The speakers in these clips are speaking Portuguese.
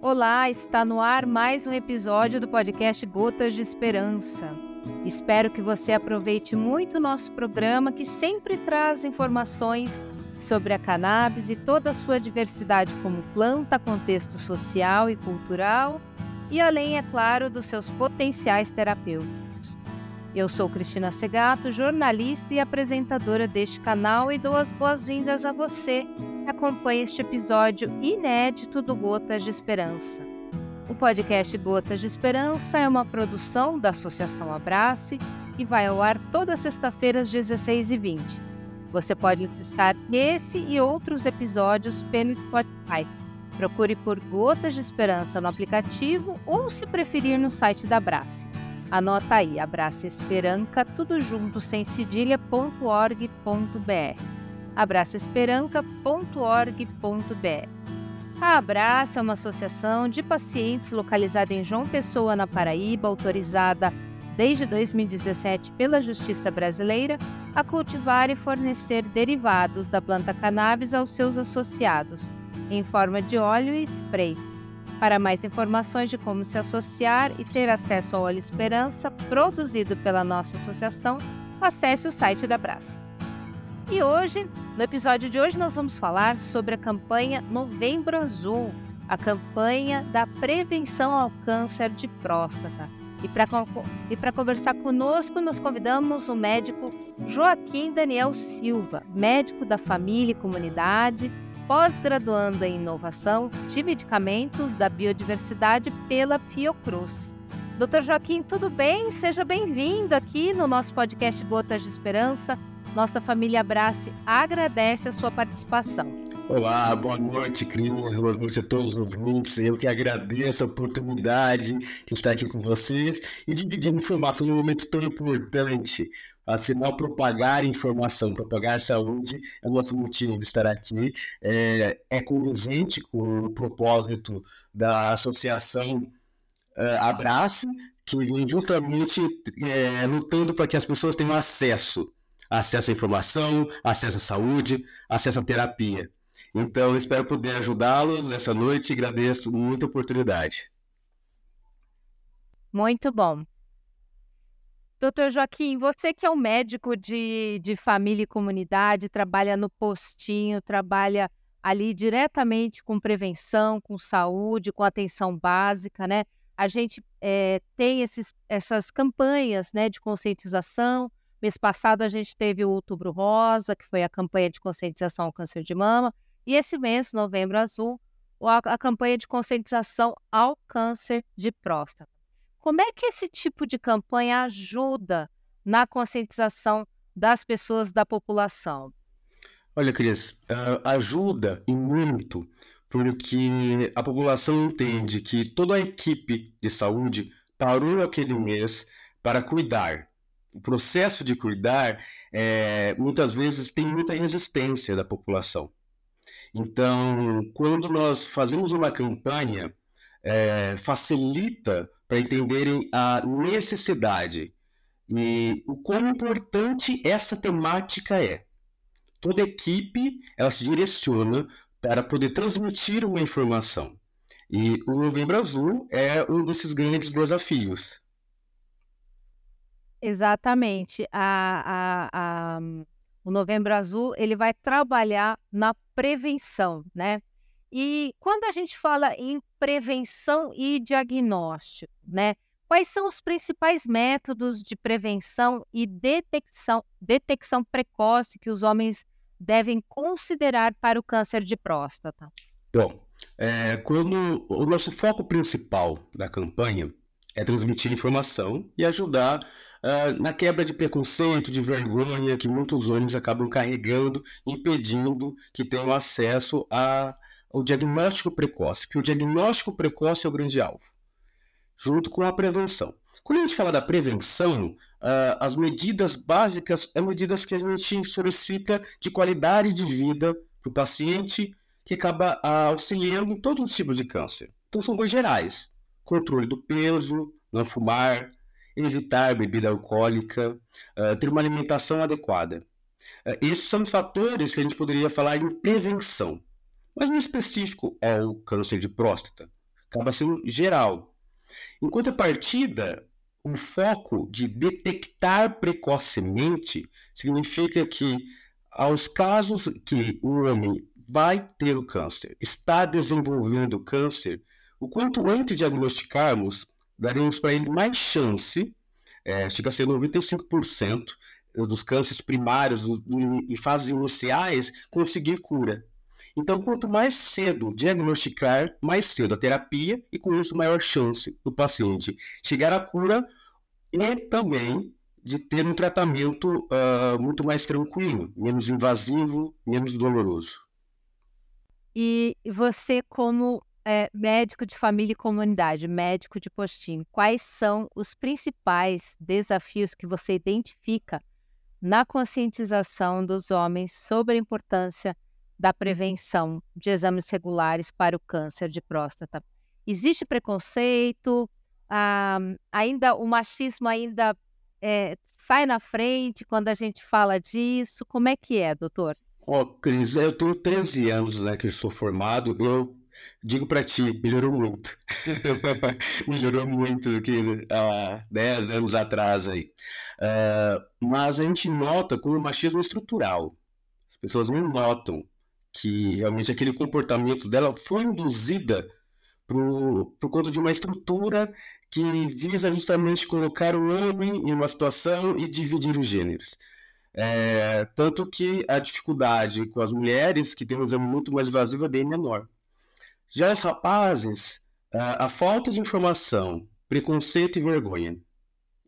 Olá, está no ar mais um episódio do podcast Gotas de Esperança. Espero que você aproveite muito o nosso programa que sempre traz informações sobre a cannabis e toda a sua diversidade como planta, contexto social e cultural, e além, é claro, dos seus potenciais terapêuticos. Eu sou Cristina Segato, jornalista e apresentadora deste canal e dou as boas-vindas a você acompanhe este episódio inédito do Gotas de Esperança. O podcast Gotas de Esperança é uma produção da Associação Abrace e vai ao ar toda sexta-feira às 16h20. Você pode acessar esse e outros episódios pelo Spotify. Procure por Gotas de Esperança no aplicativo ou, se preferir, no site da Abrace. Anota aí, Abrace Esperança, tudo junto, sem cedilha.org.br abraçoesperanca.org.br. A Abraça é uma associação de pacientes localizada em João Pessoa, na Paraíba, autorizada desde 2017 pela Justiça Brasileira a cultivar e fornecer derivados da planta cannabis aos seus associados, em forma de óleo e spray. Para mais informações de como se associar e ter acesso ao óleo Esperança, produzido pela nossa associação, acesse o site da Abraça. E hoje, no episódio de hoje, nós vamos falar sobre a campanha Novembro Azul, a campanha da prevenção ao câncer de próstata. E para conversar conosco, nós convidamos o médico Joaquim Daniel Silva, médico da família e comunidade, pós-graduando em inovação de medicamentos da biodiversidade pela Fiocruz. Doutor Joaquim, tudo bem? Seja bem-vindo aqui no nosso podcast Gotas de Esperança. Nossa família Abrace agradece a sua participação. Olá, boa noite, Cris. Boa noite a todos os ouvintes. Eu que agradeço a oportunidade de estar aqui com vocês e dividir informação num momento tão importante. Afinal, propagar informação, propagar saúde é o nosso motivo de estar aqui. É, é com o propósito da associação uh, Abrace, que vem justamente é, lutando para que as pessoas tenham acesso acesso à informação, acesso à saúde, acesso à terapia. Então, espero poder ajudá-los nessa noite e agradeço muito a oportunidade. Muito bom. Doutor Joaquim, você que é um médico de, de família e comunidade, trabalha no postinho, trabalha ali diretamente com prevenção, com saúde, com atenção básica, né? A gente é, tem esses, essas campanhas né, de conscientização, Mês passado a gente teve o Outubro Rosa, que foi a campanha de conscientização ao câncer de mama, e esse mês, Novembro Azul, a, campanha de conscientização ao câncer de próstata. Como é que esse tipo de campanha ajuda na conscientização das pessoas da população? Olha, Cris, ajuda e muito, porque a população entende que toda a equipe de saúde parou aquele mês para cuidar o processo de cuidar é, muitas vezes tem muita resistência da população. Então, quando nós fazemos uma campanha, é, facilita para entenderem a necessidade e o quão importante essa temática é. Toda equipe ela se direciona para poder transmitir uma informação. E o Novembro Azul é um desses grandes desafios. Exatamente. A, a, a, o Novembro Azul ele vai trabalhar na prevenção, né? E quando a gente fala em prevenção e diagnóstico, né? Quais são os principais métodos de prevenção e detecção, detecção precoce que os homens devem considerar para o câncer de próstata? Bom, é, quando o nosso foco principal da campanha é transmitir informação e ajudar uh, na quebra de preconceito, de vergonha que muitos homens acabam carregando, impedindo que tenham acesso ao diagnóstico precoce, porque o diagnóstico precoce é o grande alvo, junto com a prevenção. Quando a gente fala da prevenção, uh, as medidas básicas são medidas que a gente solicita de qualidade de vida para o paciente, que acaba uh, auxiliando todos os tipos de câncer. Então, são coisas gerais: controle do peso, não fumar, evitar bebida alcoólica, uh, ter uma alimentação adequada. Uh, esses são fatores que a gente poderia falar em prevenção. Mas em específico ao câncer de próstata. acaba sendo geral. Em contrapartida, o foco de detectar precocemente significa que, aos casos que o homem vai ter o câncer, está desenvolvendo o câncer, o quanto antes diagnosticarmos, daremos para ele mais chance, é, chega a ser 95% dos cânceres primários e fases iniciais, conseguir cura. Então, quanto mais cedo diagnosticar, mais cedo a terapia e com isso maior chance do paciente chegar à cura e também de ter um tratamento uh, muito mais tranquilo, menos invasivo, menos doloroso. E você, como é, médico de família e comunidade, médico de postinho, quais são os principais desafios que você identifica na conscientização dos homens sobre a importância da prevenção de exames regulares para o câncer de próstata? Existe preconceito? Ah, ainda o machismo ainda é, sai na frente quando a gente fala disso? Como é que é, doutor? Ó, oh, Cris, eu tenho 13 anos né, que eu sou formado. Eu digo para ti, melhorou muito. melhorou muito do que há uh, 10 anos atrás aí. Uh, mas a gente nota como o machismo é estrutural. As pessoas não notam que realmente aquele comportamento dela foi induzida por, por conta de uma estrutura que visa justamente colocar o homem em uma situação e dividir os gêneros. É, tanto que a dificuldade com as mulheres, que um exame muito mais invasivo, é bem menor. Já os rapazes, a, a falta de informação, preconceito e vergonha.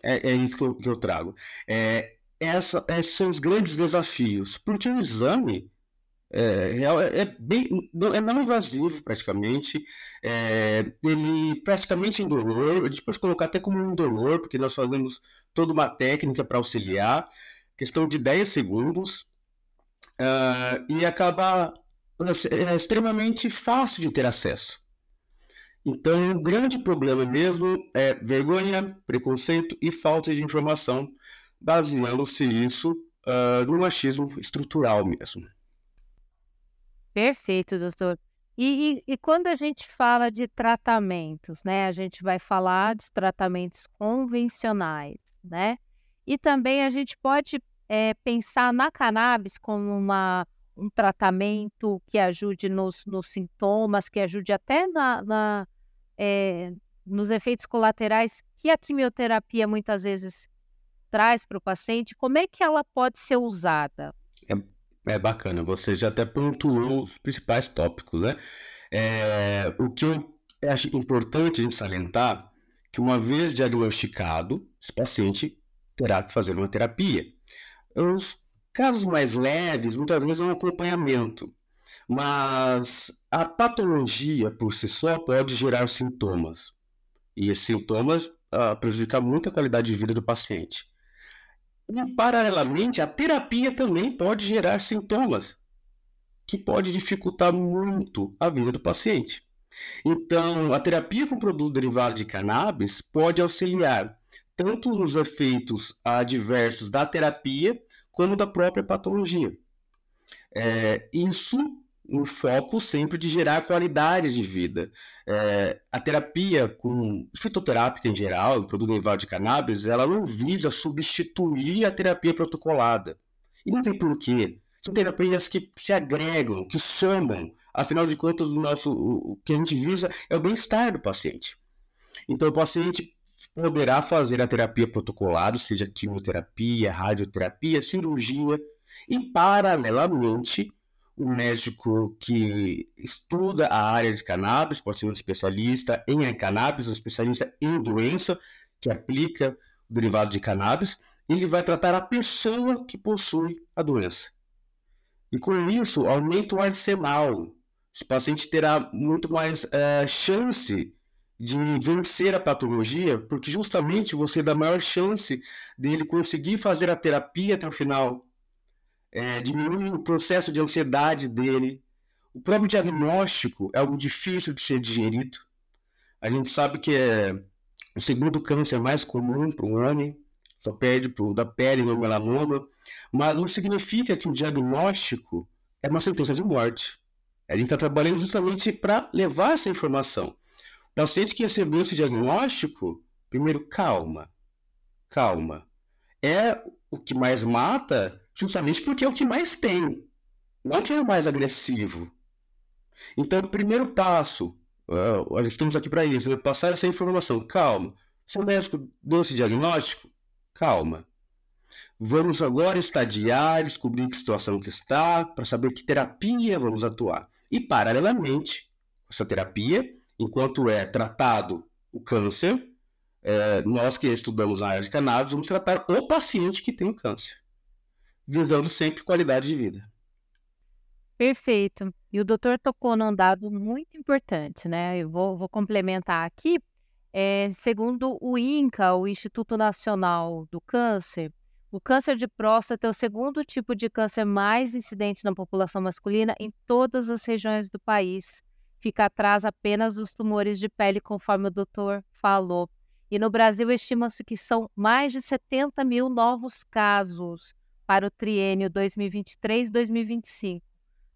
É, é isso que eu, que eu trago. É, essa, esses são os grandes desafios, porque o exame é, é, é bem é não invasivo praticamente é, ele praticamente indolor a gente pode colocar até como um indolor porque nós fazemos toda uma técnica para auxiliar questão de 10 segundos uh, e acaba é extremamente fácil de ter acesso. Então, o grande problema mesmo é vergonha, preconceito e falta de informação, baseando-se isso uh, no machismo estrutural mesmo. Perfeito, doutor. E, e, e, quando a gente fala de tratamentos, né? A gente vai falar dos tratamentos convencionais, né? E também a gente pode é, pensar na cannabis como uma um tratamento que ajude nos, nos sintomas, que ajude até na, na é, nos efeitos colaterais que a quimioterapia muitas vezes traz para o paciente, como é que ela pode ser usada? É, é bacana, você já até pontuou os principais tópicos, né? É, o que eu acho importante de salientar que uma vez diagnosticado, esse paciente terá que fazer uma terapia. Os Casos mais leves, muitas vezes é um acompanhamento, mas a patologia por si só pode gerar sintomas, e esses sintomas uh, prejudicam muito a qualidade de vida do paciente. E, paralelamente, a terapia também pode gerar sintomas, que pode dificultar muito a vida do paciente. Então, a terapia com produto derivado de cannabis pode auxiliar tanto nos efeitos adversos da terapia, quanto da própria patologia. É, isso no foco sempre de gerar qualidade de vida. É, a terapia com fitoterápica em geral, o produto derivado de cannabis, ela não visa substituir a terapia protocolada. E não tem porquê. São terapias que se agregam, que somam. Afinal de contas, o, nosso, o que a gente visa é o bem-estar do paciente. Então, o paciente poderá fazer a terapia protocolada, seja quimioterapia, radioterapia, cirurgia, e paralelamente o médico que estuda a área de cannabis, pode ser um especialista em cannabis, um especialista em doença, que aplica o derivado de cannabis, ele vai tratar a pessoa que possui a doença. E com isso, aumenta o arsenal. Esse paciente terá muito mais uh, chance de vencer a patologia, porque justamente você dá maior chance dele conseguir fazer a terapia até o final, é, diminui o processo de ansiedade dele. O próprio diagnóstico é algo difícil de ser digerido. A gente sabe que é o segundo câncer mais comum para um homem, só pede para o da pele no melanoma, mas não significa que o diagnóstico é uma sentença de morte. A gente está trabalhando justamente para levar essa informação. Paciente que recebeu esse diagnóstico, primeiro, calma, calma. É o que mais mata justamente porque é o que mais tem, não que é o mais agressivo. Então, primeiro passo, uh, estamos aqui para isso, passar essa informação. Calma. Se o médico deu esse diagnóstico, calma. Vamos agora estadiar, descobrir que situação que está, para saber que terapia vamos atuar. E, paralelamente, essa terapia, enquanto é tratado o câncer, é, nós que estudamos a área de cannabis, vamos tratar o paciente que tem o câncer, visando sempre qualidade de vida. Perfeito. E o doutor tocou num dado muito importante, né? Eu vou, vou complementar aqui. É, segundo o INCA, o Instituto Nacional do Câncer, o câncer de próstata é o segundo tipo de câncer mais incidente na população masculina em todas as regiões do país. Fica atrás apenas dos tumores de pele, conforme o doutor falou. E no Brasil, estima-se que são mais de 70 mil novos casos para o triênio 2023-2025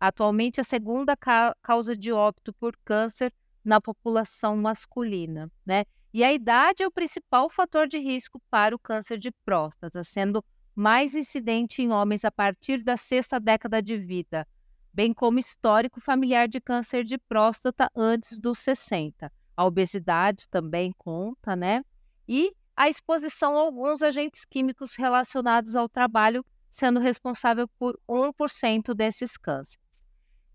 atualmente a segunda ca causa de óbito por câncer na população masculina, né? E a idade é o principal fator de risco para o câncer de próstata, sendo mais incidente em homens a partir da sexta década de vida, bem como histórico familiar de câncer de próstata antes dos 60. A obesidade também conta, né? E a exposição a alguns agentes químicos relacionados ao trabalho, sendo responsável por 1% desses cânceres.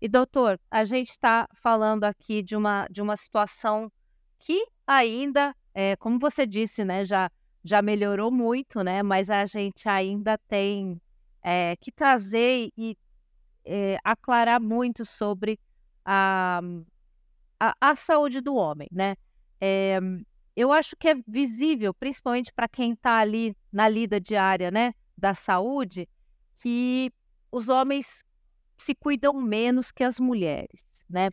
E doutor, a gente está falando aqui de uma, de uma situação que ainda, é, como você disse, né, já, já melhorou muito, né, mas a gente ainda tem é, que trazer e é, aclarar muito sobre a, a, a, saúde do homem, né? É, eu acho que é visível, principalmente para quem está ali na lida diária, né, da saúde, que os homens se cuidam menos que as mulheres, né?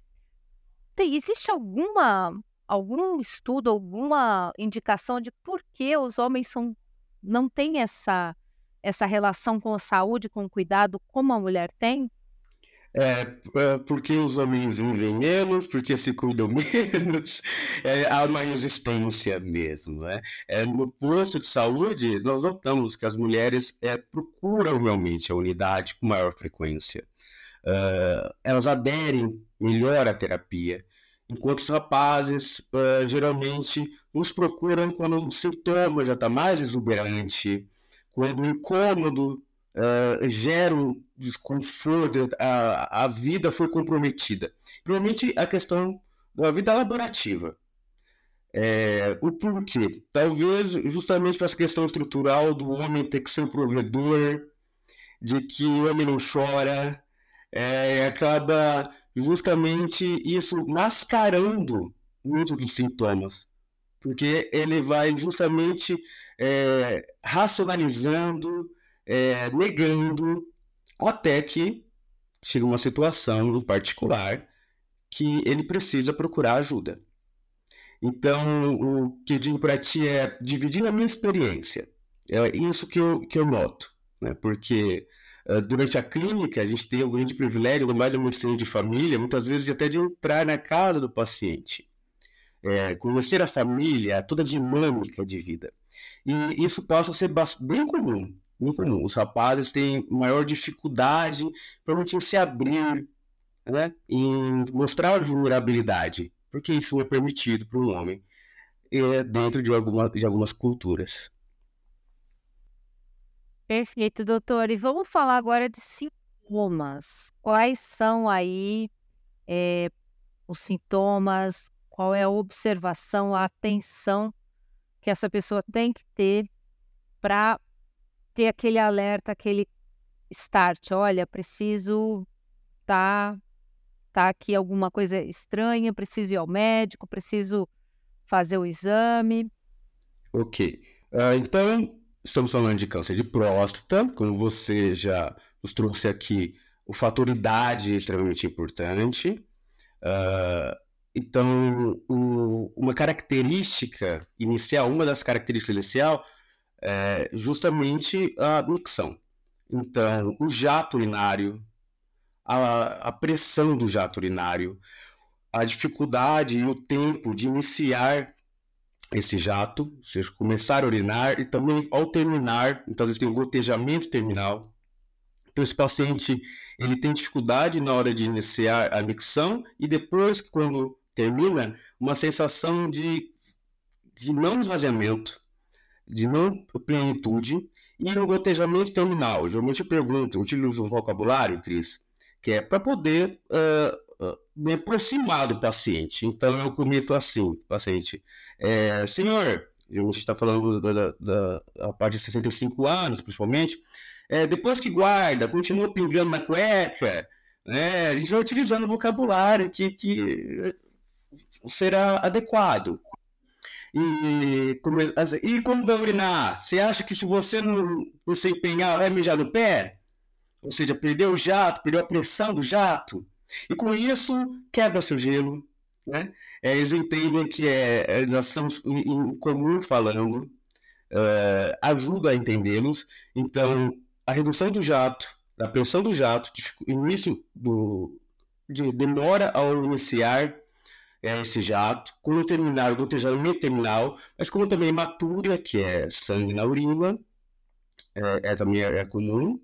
Tem, existe alguma algum estudo, alguma indicação de por que os homens são, não têm essa, essa relação com a saúde, com o cuidado, como a mulher tem? É, é porque os homens vivem menos, porque se cuidam menos, é, há uma resistência mesmo. Né? É, no posto de saúde, nós notamos que as mulheres é, procuram realmente a unidade com maior frequência uh, elas aderem melhor à terapia, enquanto os rapazes uh, geralmente nos procuram quando o sintoma já está mais exuberante, quando o incômodo uh, gera um desconforto, a, a vida foi comprometida. Provavelmente a questão da vida laborativa. É, o porquê? Talvez justamente para essa questão estrutural do homem ter que ser um provedor, de que o homem não chora, é, acaba justamente isso mascarando muitos dos sintomas, porque ele vai justamente é, racionalizando, é, negando, até que chega uma situação particular que ele precisa procurar ajuda. Então, o que eu digo para ti é dividir a minha experiência. É isso que eu, que eu noto, né? porque ah, durante a clínica, a gente tem o grande privilégio, mais uma medicina de família, muitas vezes até de entrar na casa do paciente, é, conhecer a família, toda a dinâmica de vida. E isso passa a ser bem comum, bem comum. Os rapazes têm maior dificuldade para se abrir, né, em mostrar vulnerabilidade, porque isso não é permitido para um homem é, dentro de, alguma, de algumas culturas. Perfeito, doutor. E vamos falar agora de sintomas. Quais são aí é, os sintomas? Qual é a observação, a atenção que essa pessoa tem que ter para ter aquele alerta, aquele start? Olha, preciso tá tá aqui alguma coisa estranha, preciso ir ao médico, preciso fazer o exame. Ok. Uh, então, Estamos falando de câncer de próstata, como você já nos trouxe aqui, o fator idade é extremamente importante. Uh, então, o, uma característica inicial, uma das características inicial é justamente a micção. Então, o jato urinário, a, a pressão do jato urinário, a dificuldade e o tempo de iniciar esse jato, ou seja, começar a urinar e também ao terminar, então eles têm um gotejamento terminal. Então esse paciente ele tem dificuldade na hora de iniciar a micção e depois quando termina, uma sensação de, de não esvaziamento, de não plenitude e no gotejamento terminal. Geralmente eu pergunto, utilizo um vocabulário, Cris, que é para poder uh, uh, me aproximar do paciente. Então eu comento assim, paciente, é, senhor, a gente está falando da, da, da, parte de 65 anos, principalmente, é, depois que guarda, continua pingando na cueca, né, a gente vai utilizando vocabulário que, que será adequado. E, como, e como vai urinar? Você acha que se você não, não se empenhar, vai mijar no pé? Ou seja, perdeu o jato, perdeu a pressão do jato? E com isso, quebra seu gelo, né? É, eles entendem que é, é nós estamos em, em comum falando, é, ajuda a entendê-los. Então, a redução do jato, da pressão do jato, início do, de demora ao iniciar é, esse jato, quando terminar o gotejamento terminal, mas como também matura, que é sangue na urina, é, é também é, comum.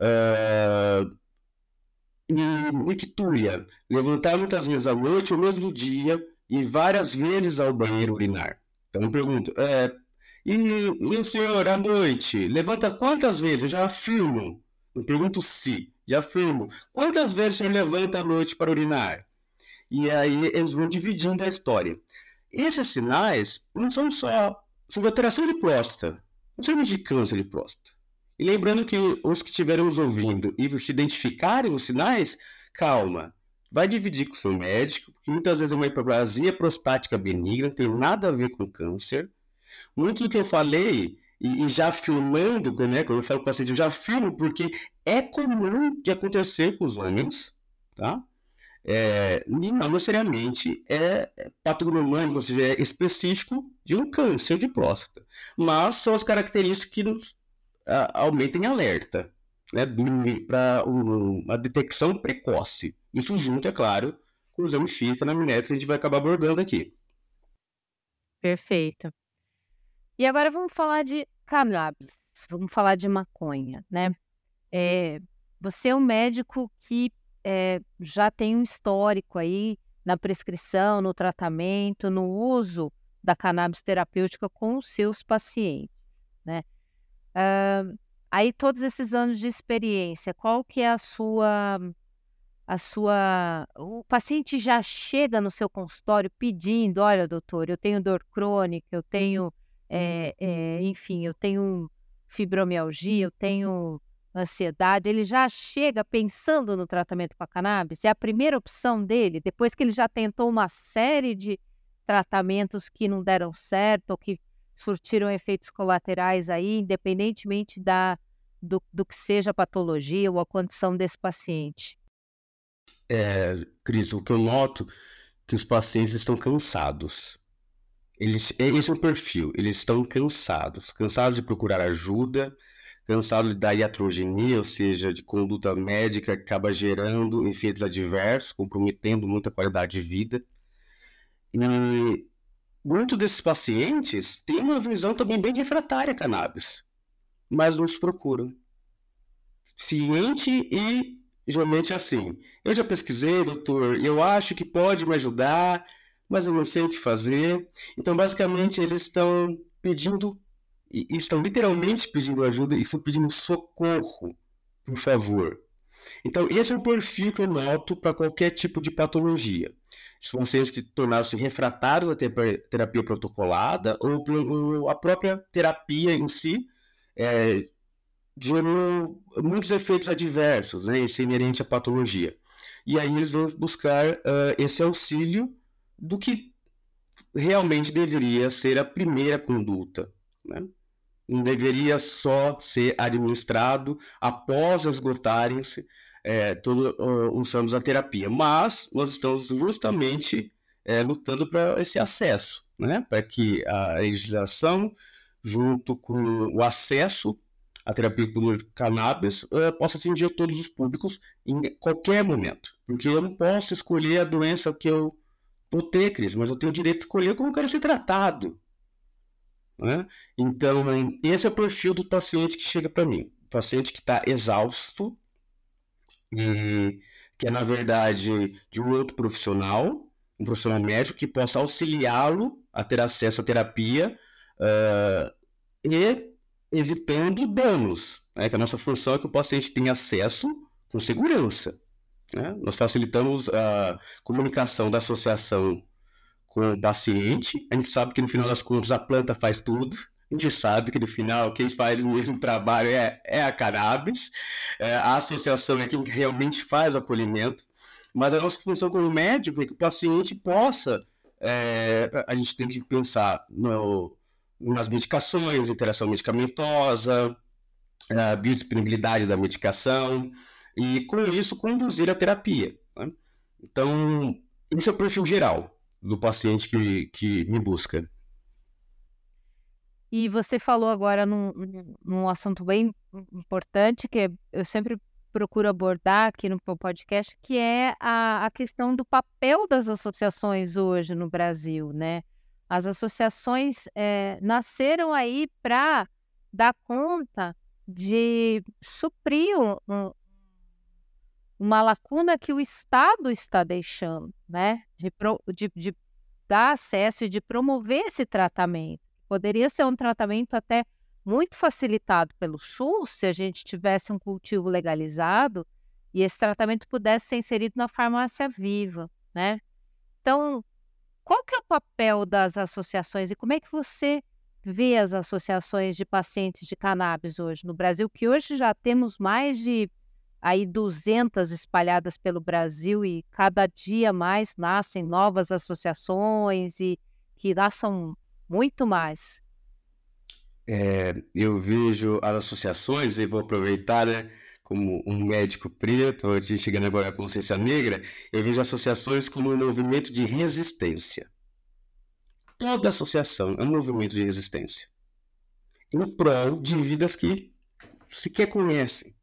Uh, e nictúria, levantar muitas vezes à noite ou mesmo dia e várias vezes ao banheiro urinar. Então eu pergunto, é, e meu senhor, à noite, levanta quantas vezes? Eu já afirmo. Eu pergunto se, já afirmo. Quantas vezes o senhor levanta à noite para urinar? E aí eles vão dividindo a história. Esses sinais não são só sobre alteração de próstata, não são de câncer de próstata. E lembrando que os que estiverem nos ouvindo e se identificarem os sinais, calma, vai dividir com o seu médico, porque muitas vezes é uma hiperplasia prostática benigna, não tem nada a ver com câncer. Muito do que eu falei, e, e já filmando, né, quando eu falo com o paciente, eu já filmo porque é comum de acontecer com os homens, tá? É, e não necessariamente é patognomônico, ou seja, é específico de um câncer de próstata. Mas são as características que nos aumentem alerta, né, para uma detecção precoce. Isso junto, é claro, com o exame físico na amnésia que a gente vai acabar abordando aqui. Perfeito. E agora vamos falar de cannabis, vamos falar de maconha, né? É, você é um médico que é, já tem um histórico aí na prescrição, no tratamento, no uso da cannabis terapêutica com os seus pacientes, né? Uh, aí todos esses anos de experiência, qual que é a sua a sua o paciente já chega no seu consultório pedindo, olha, doutor, eu tenho dor crônica, eu tenho, é, é, enfim, eu tenho fibromialgia, eu tenho ansiedade, ele já chega pensando no tratamento com a cannabis? É a primeira opção dele, depois que ele já tentou uma série de tratamentos que não deram certo ou que surtiram efeitos colaterais aí, independentemente da, do, do que seja a patologia ou a condição desse paciente? É, Cris, o que eu noto que os pacientes estão cansados. Eles, esse é o perfil, eles estão cansados, cansados de procurar ajuda, cansados da iatrogenia, ou seja, de conduta médica acaba gerando efeitos adversos, comprometendo muita qualidade de vida. E muitos desses pacientes têm uma visão também bem refratária à cannabis, mas nos procuram. Ciente e geralmente assim. Eu já pesquisei, doutor, eu acho que pode me ajudar, mas eu não sei o que fazer. Então, basicamente, eles estão pedindo, e estão literalmente pedindo ajuda e estão pedindo socorro, por favor. Então, esse é o perfil que eu noto para qualquer tipo de patologia. Os pacientes que tornaram-se refratários à terapia protocolada ou a própria terapia em si é, gerou muitos efeitos adversos, né, isso é inerente à patologia. E aí eles vão buscar uh, esse auxílio do que realmente deveria ser a primeira conduta. Né? Não deveria só ser administrado após esgotarem-se é, todos os anos da terapia. Mas nós estamos justamente é, lutando para esse acesso, né? para que a legislação, junto com o acesso a terapia por cannabis uh, possa atingir todos os públicos em qualquer momento. Porque eu não posso escolher a doença que eu vou ter, Cris, mas eu tenho o direito de escolher como eu quero ser tratado. Né? Então, esse é o perfil do paciente que chega para mim. Paciente que está exausto e que é, na verdade, de um outro profissional, um profissional médico que possa auxiliá-lo a ter acesso à terapia uh, e evitando danos. Né? Que a nossa função é que o paciente tenha acesso com segurança. Né? Nós facilitamos a comunicação da associação com o paciente. A gente sabe que no final das contas a planta faz tudo. A gente sabe que no final quem faz o mesmo trabalho é, é a cannabis. É, a associação é quem realmente faz o acolhimento. Mas a nossa função como médico é que o paciente possa. É, a gente tem que pensar no, nas medicações, interação medicamentosa, a biodisponibilidade da medicação, e com isso conduzir a terapia. Né? Então, esse é o perfil geral do paciente que, que me busca. E você falou agora num, num assunto bem importante que eu sempre procuro abordar aqui no podcast, que é a, a questão do papel das associações hoje no Brasil, né? As associações é, nasceram aí para dar conta de suprir um, uma lacuna que o Estado está deixando, né? De, de, de dar acesso e de promover esse tratamento. Poderia ser um tratamento até muito facilitado pelo SUS se a gente tivesse um cultivo legalizado e esse tratamento pudesse ser inserido na farmácia viva, né? Então, qual que é o papel das associações e como é que você vê as associações de pacientes de cannabis hoje no Brasil, que hoje já temos mais de aí 200 espalhadas pelo Brasil e cada dia mais nascem novas associações e que são muito mais. É, eu vejo as associações, e vou aproveitar, né, como um médico preto, chegando agora à consciência negra, eu vejo associações como um movimento de resistência. Toda associação é um movimento de resistência. Em prol de vidas que sequer conhecem.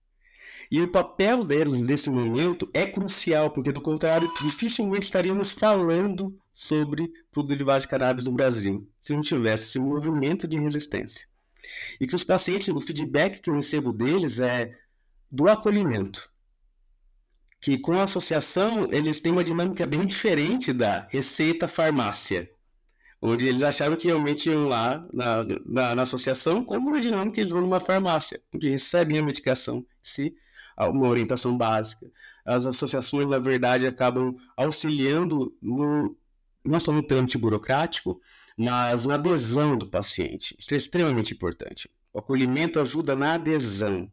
E o papel deles nesse momento é crucial, porque do contrário, dificilmente estaríamos falando sobre o derivado de cannabis no Brasil se não tivesse esse movimento de resistência. E que os pacientes, o feedback que eu recebo deles é do acolhimento. Que com a associação eles têm uma dinâmica bem diferente da receita farmácia onde eles achavam que realmente iam lá na, na, na associação, como dinâmica que eles vão numa farmácia, onde recebem a medicação, se uma orientação básica. As associações, na verdade, acabam auxiliando no, não só no trâmite burocrático, mas na adesão do paciente. Isso é extremamente importante. O acolhimento ajuda na adesão.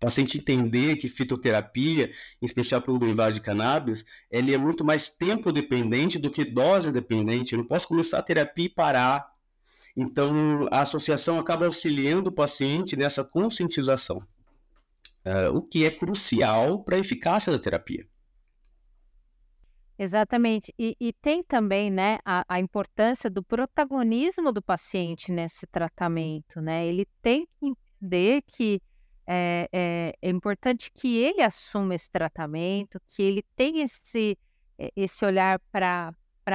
O paciente entender que fitoterapia, em especial para o derivado de cannabis, ele é muito mais tempo dependente do que dose dependente. Eu não posso começar a terapia e parar. Então, a associação acaba auxiliando o paciente nessa conscientização uh, o que é crucial para a eficácia da terapia. Exatamente. E, e tem também né, a, a, importância do protagonismo do paciente nesse tratamento. Né? Ele tem que entender que é, é, é importante que ele assuma esse tratamento, que ele tenha esse, esse olhar para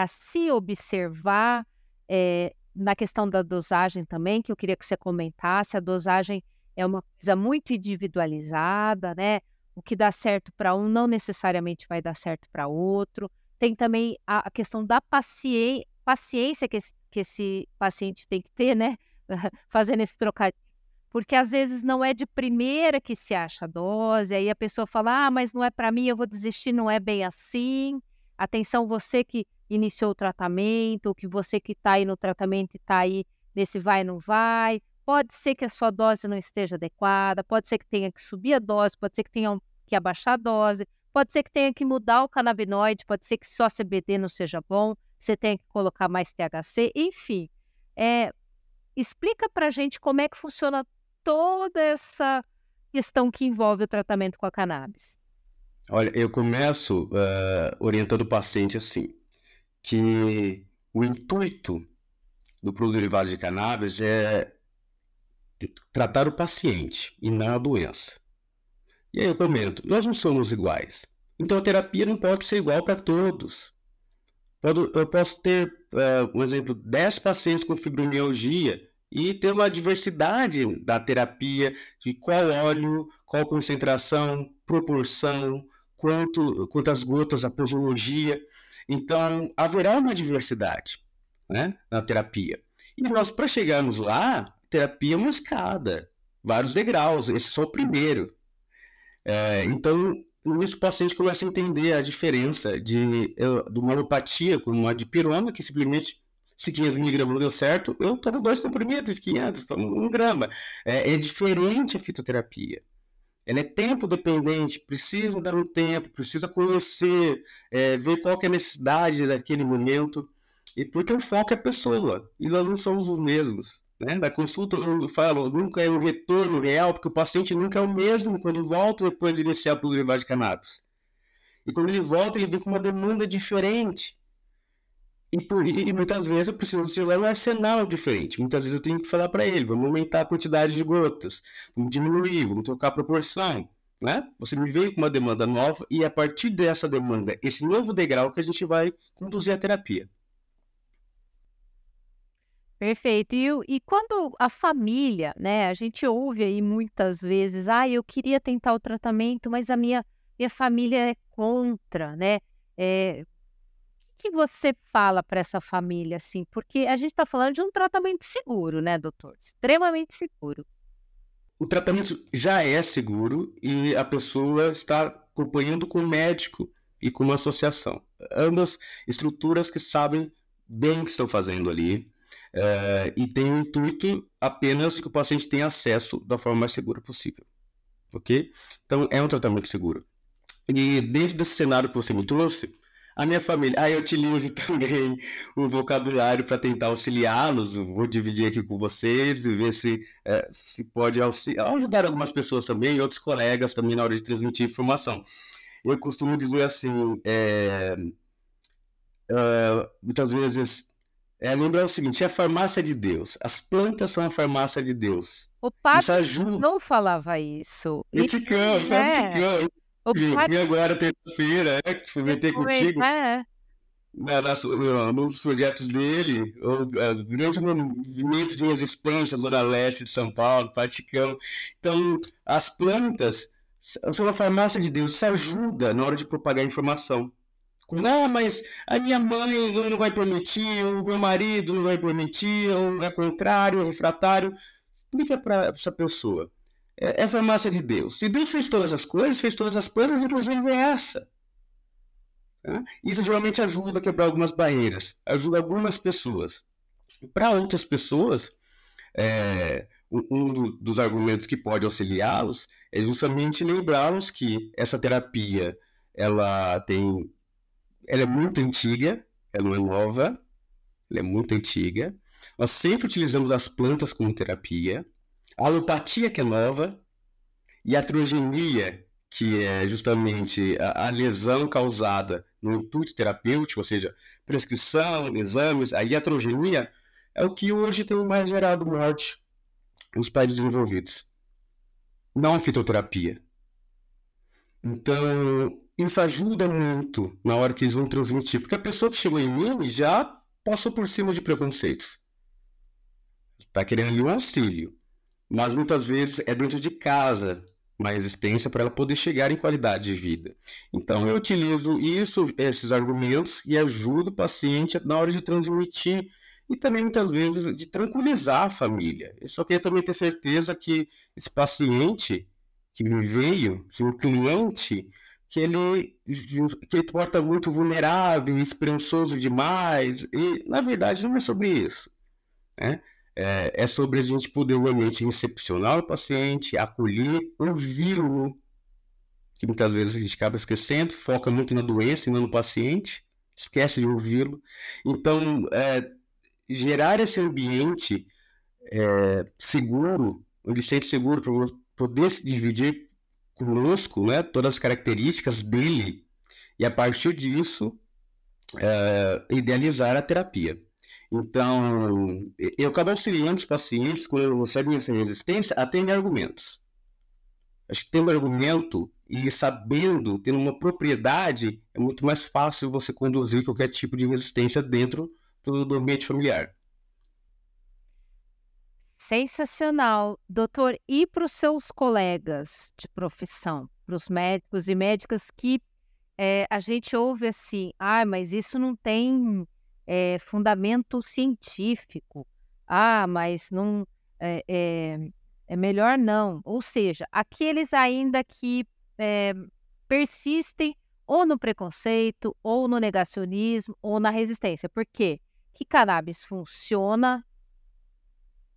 se observar. É, na questão da dosagem também, que eu queria que você comentasse, a dosagem é uma coisa muito individualizada, né? O que dá certo para um não necessariamente vai dar certo para outro. Tem também a, questão da paciência, paciência que esse, que esse paciente tem que ter, né? Fazendo esse trocadilho. Porque às vezes não é de primeira que se acha a dose, aí a pessoa fala: ah, mas não é para mim, eu vou desistir, não é bem assim. Atenção, você que iniciou o tratamento, ou que você que está aí no tratamento e está aí nesse vai não vai, Pode ser que a sua dose não esteja adequada, pode ser que tenha que subir a dose, pode ser que tenha que abaixar a dose, pode ser que tenha que mudar o canabinoide, pode ser que só CBD não seja bom, você tenha que colocar mais THC, enfim. É, explica para gente como é que funciona toda essa questão que envolve o tratamento com a cannabis. Olha, eu começo uh, orientando o paciente assim, que o intuito do produto derivado de cannabis é tratar o paciente e não a doença. E aí eu comento, nós não somos iguais. Então a terapia não pode ser igual para todos. Eu posso ter, uh, um exemplo, 10 pacientes com fibromialgia e ter uma diversidade da terapia, de qual óleo, qual concentração, proporção, quanto, quantas gotas, a posologia. Então, haverá uma diversidade né, na terapia. E nós, para chegarmos lá, terapia é uma escada, vários degraus, esse é só o primeiro. É, então, nisso o paciente começa a entender a diferença de, de uma alopatia com uma dipirona, que simplesmente se 500 miligramas não deu certo, eu tomo dois comprimidos de 500, tomo um grama. É, é diferente a fitoterapia. Ela é tempo dependente, precisa dar um tempo, precisa conhecer, é, ver qual é a necessidade daquele momento. E porque o foco é a pessoa, e nós não somos os mesmos. Né? Na consulta, eu falo, nunca é um retorno real, porque o paciente nunca é o mesmo quando volta depois de iniciar o derivado de cannabis. E quando ele volta, ele vem com uma demanda diferente. E, por, e muitas vezes eu preciso utilizar um arsenal diferente. Muitas vezes eu tenho que falar para ele: vamos aumentar a quantidade de gotas, vamos diminuir, vamos trocar a proporção. Né? Você me veio com uma demanda nova e a partir dessa demanda, esse novo degrau que a gente vai conduzir a terapia. Perfeito. E, e quando a família, né, a gente ouve aí muitas vezes, ah, eu queria tentar o tratamento, mas a minha, minha família é contra, né? É, que você fala para essa família, assim? Porque a gente está falando de um tratamento seguro, né, doutor? Extremamente seguro. O tratamento já é seguro e a pessoa está acompanhando com o médico e com uma associação. Ambas estruturas que sabem bem o que estão fazendo ali é, e tem o intuito apenas que o paciente tenha acesso da forma mais segura possível. Ok? Então, é um tratamento seguro. E dentro desse cenário que você me trouxe, a minha família, ah, eu utilizo também o vocabulário para tentar auxiliá-los. Vou dividir aqui com vocês e ver se, é, se pode ajudar algumas pessoas também e outros colegas também na hora de transmitir informação. Eu costumo dizer assim, é, é, muitas vezes é, lembrar o seguinte, é a farmácia de Deus. As plantas são a farmácia de Deus. O padre não falava isso. Eu te canto, é. te canto. O padre... agora terça-feira, é, que comentei contigo. É. Na, nas, nos projetos dele, o, grande movimento de resistência, Zona Leste de São Paulo, Vaticano. Então, as plantas são a farmácia de Deus, isso ajuda na hora de propagar informação. Ah, mas a minha mãe não vai permitir, o meu marido não vai permitir, ou é contrário, é refratário. Explica para essa pessoa. É, é a farmácia de Deus. Se Deus fez todas as coisas, fez todas as plantas, inclusive é essa. Tá? Isso geralmente ajuda a quebrar algumas barreiras, ajuda algumas pessoas. Para outras pessoas, é, um dos argumentos que pode auxiliá-los é justamente lembrá-los que essa terapia ela tem ela é muito antiga, ela não é nova, ela é muito antiga. Nós sempre utilizamos as plantas como terapia. A alopatia, que é nova, e a trogenia, que é justamente a, a lesão causada no intuito terapêutico, ou seja, prescrição, exames, a iatrogenia, é o que hoje tem mais gerado morte nos países desenvolvidos. Não a fitoterapia. Então, isso ajuda muito na hora que eles vão transmitir, porque a pessoa que chegou em mim já passou por cima de preconceitos. Está querendo ali um auxílio, mas muitas vezes é dentro de casa uma resistência para ela poder chegar em qualidade de vida. Então eu utilizo isso, esses argumentos e ajudo o paciente na hora de transmitir e também muitas vezes de tranquilizar a família. Eu só queria também ter certeza que esse paciente que me veio, se o cliente, que ele, que ele porta muito vulnerável, esperançoso demais, e na verdade não é sobre isso. Né? É, é sobre a gente poder realmente recepcionar o paciente, acolher, ouvi-lo, que muitas vezes a gente acaba esquecendo, foca muito na doença e não no paciente, esquece de ouvi-lo. Então, é, gerar esse ambiente é, seguro, um ambiente seguro para poder se dividir conosco né, todas as características dele e a partir disso é, idealizar a terapia. Então, eu acabo auxiliando os pacientes quando recebem essa resistência a terem argumentos. Acho que tendo argumento e sabendo, tendo uma propriedade, é muito mais fácil você conduzir qualquer tipo de resistência dentro do, ambiente familiar. Sensacional. Doutor, e para os seus colegas de profissão, para os médicos e médicas que é, a gente ouve assim, ah, mas isso não tem é, fundamento científico. Ah, mas não é, é, é, melhor não. Ou seja, aqueles ainda que persistem ou no preconceito, ou no negacionismo, ou na resistência. Por quê? Que cannabis funciona,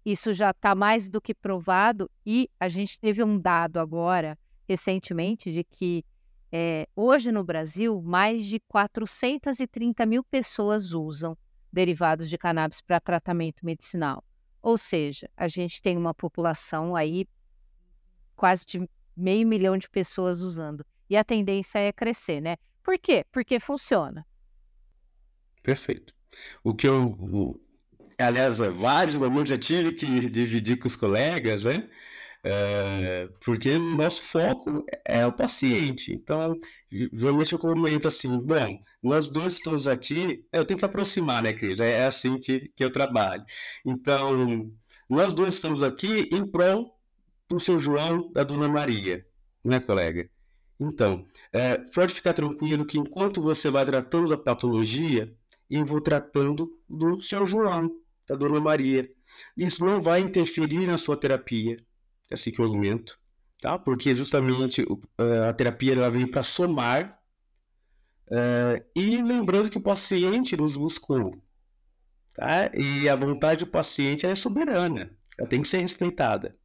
isso já está mais do que provado, e a gente teve um dado agora, recentemente, de que é, hoje no Brasil, mais de 430 mil pessoas usam derivados de cannabis para tratamento medicinal. Ou seja, a gente tem uma população aí quase de meio milhão de pessoas usando. E a tendência é crescer, né? Por quê? Porque funciona. Perfeito. O que eu. O, aliás, vários momentos já tive que dividir com os colegas, né? É, porque o nosso foco é o paciente. Então, geralmente eu comento assim: bom, nós dois estamos aqui, eu tenho que aproximar, né, Cris? É, é assim que, que eu trabalho. Então, nós dois estamos aqui em prol do seu João, da dona Maria, né, colega? Então, é, pode ficar tranquilo que enquanto você vai tratando da patologia, eu vou tratando do seu João, da dona Maria. Isso não vai interferir na sua terapia assim que eu argumento, tá? Porque justamente a terapia ela vem para somar uh, e lembrando que o paciente nos buscou, tá? E a vontade do paciente é soberana, ela tem que ser respeitada.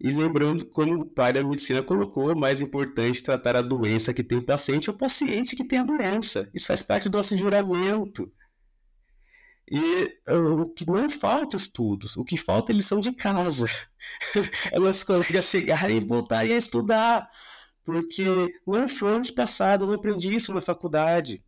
E lembrando, como o pai da medicina colocou, é mais importante tratar a doença que tem o paciente é o paciente que tem a doença. Isso faz parte do nosso juramento. E uh, o que não falta estudos, o que falta é lição de casa. é meus colegas e voltarem a estudar. Porque no ano passado eu não aprendi isso na faculdade.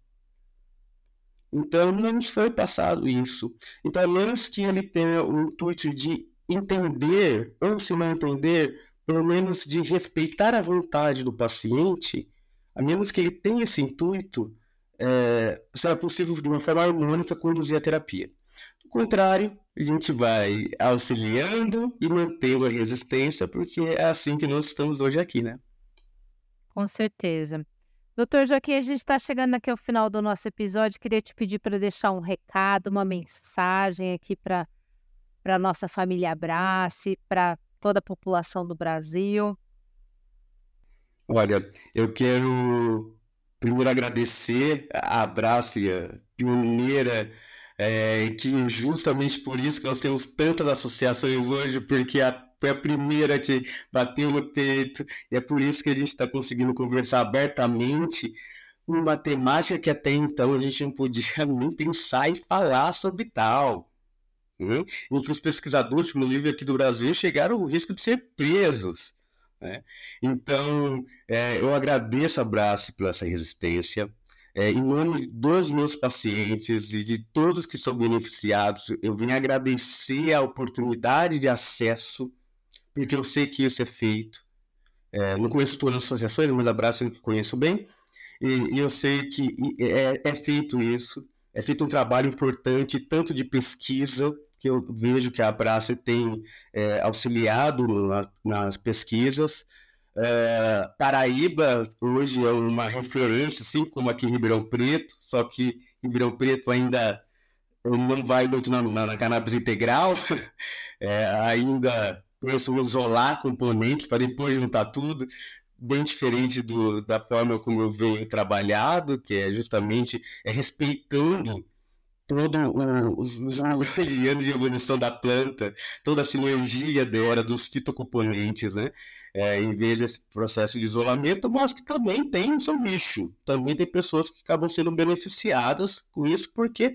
Então não nos foi passado isso. Então, a menos que ele tenha o intuito de entender, ou se não entender, pelo menos de respeitar a vontade do paciente, a menos que ele tenha esse intuito, é, será possível de uma forma harmônica conduzir a terapia. Do contrário, a gente vai auxiliando e mantendo a resistência, porque é assim que nós estamos hoje aqui, né? Com certeza. Doutor Joaquim, a gente está chegando aqui ao final do nosso episódio. Queria te pedir para deixar um recado, uma mensagem aqui para a nossa família Abrace, para toda a população do Brasil. Olha, eu quero primeiro agradecer a Abrácia, pioneira, é, que justamente por isso que nós temos tantas associações hoje, porque a, foi a primeira que bateu no peito, e é por isso que a gente está conseguindo conversar abertamente uma temática que até então a gente não podia nem pensar em falar sobre tal. Né? Em que os pesquisadores, inclusive aqui do Brasil, chegaram ao risco de ser presos. Né? Então, é, eu agradeço a Brace pela essa resistência. É, em nome dos meus pacientes e de todos que são beneficiados, eu venho agradecer a oportunidade de acesso, porque eu sei que isso é feito. É, não conheço todas as associações, mas a Brace eu conheço bem, e, e eu sei que é, é feito isso, é feito um trabalho importante, tanto de pesquisa que eu vejo que a Praça tem é, auxiliado na, nas pesquisas. É, Paraíba hoje é uma referência, assim como aqui em Ribeirão Preto, só que Ribeirão Preto ainda não vai muito na, na, na cannabis integral, é, ainda precisamos isolar componentes para depois juntar tudo, bem diferente do, da forma como eu venho trabalhado, que é justamente é respeitando todo o, os, os anos de evolução da planta, toda a sinergia dela dos fitocomponentes, né? É, em vez desse processo de isolamento, mas que também tem o seu nicho. Também tem pessoas que acabam sendo beneficiadas com isso, porque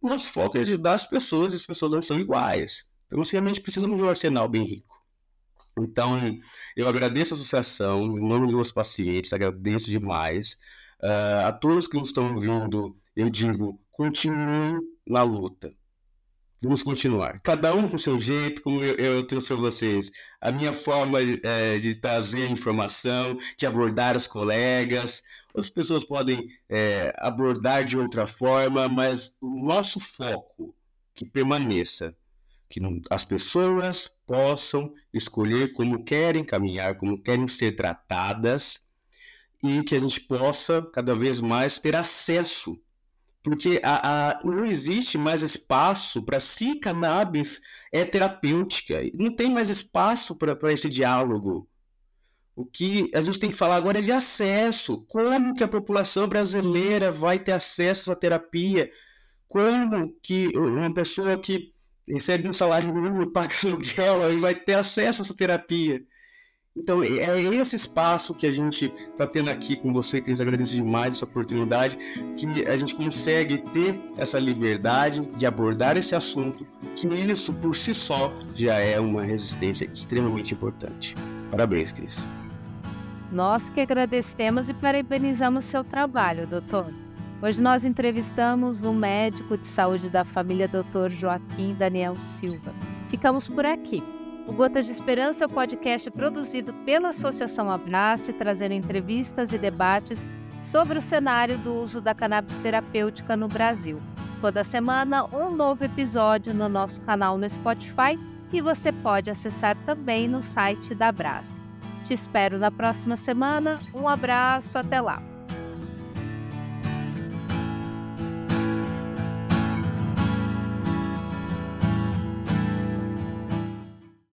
o nosso foco é ajudar as pessoas e as pessoas não são iguais. Então, nós realmente precisamos de um arsenal bem rico. Então, eu agradeço a associação, em nome dos meus pacientes, agradeço demais. Uh, a todos que nos estão ouvindo, eu digo, continuem na luta. Vamos continuar. Cada um com seu jeito, como eu, eu trouxe para vocês. A minha forma é, de trazer informação, de abordar os colegas. As pessoas podem é, abordar de outra forma, mas o nosso foco que permaneça. Que não, as pessoas possam escolher como querem caminhar, como querem ser tratadas e que a gente possa cada vez mais ter acesso porque a, a, não existe mais espaço para se cannabis é terapêutica. Não tem mais espaço para esse diálogo. O que a gente tem que falar agora é de acesso. Como que a população brasileira vai ter acesso à terapia? Como que uma pessoa que recebe um salário mínimo paga aluguel vai ter acesso a essa terapia? Então, é, é esse espaço que a gente está tendo aqui com você, que a gente agradece demais essa oportunidade, que a gente consegue ter essa liberdade de abordar esse assunto, que isso por si só já é uma resistência extremamente importante. Parabéns, Cris. Nós que agradecemos e parabenizamos seu trabalho, doutor. Hoje nós entrevistamos o médico de saúde da família, doutor Joaquim Daniel Silva. Ficamos por aqui. O Gotas de Esperança é o podcast produzido pela Associação Abrace, trazendo entrevistas e debates sobre o cenário do uso da cannabis terapêutica no Brasil. Toda semana, um novo episódio no nosso canal no Spotify e você pode acessar também no site da Abrace. Te espero na próxima semana. Um abraço, até lá!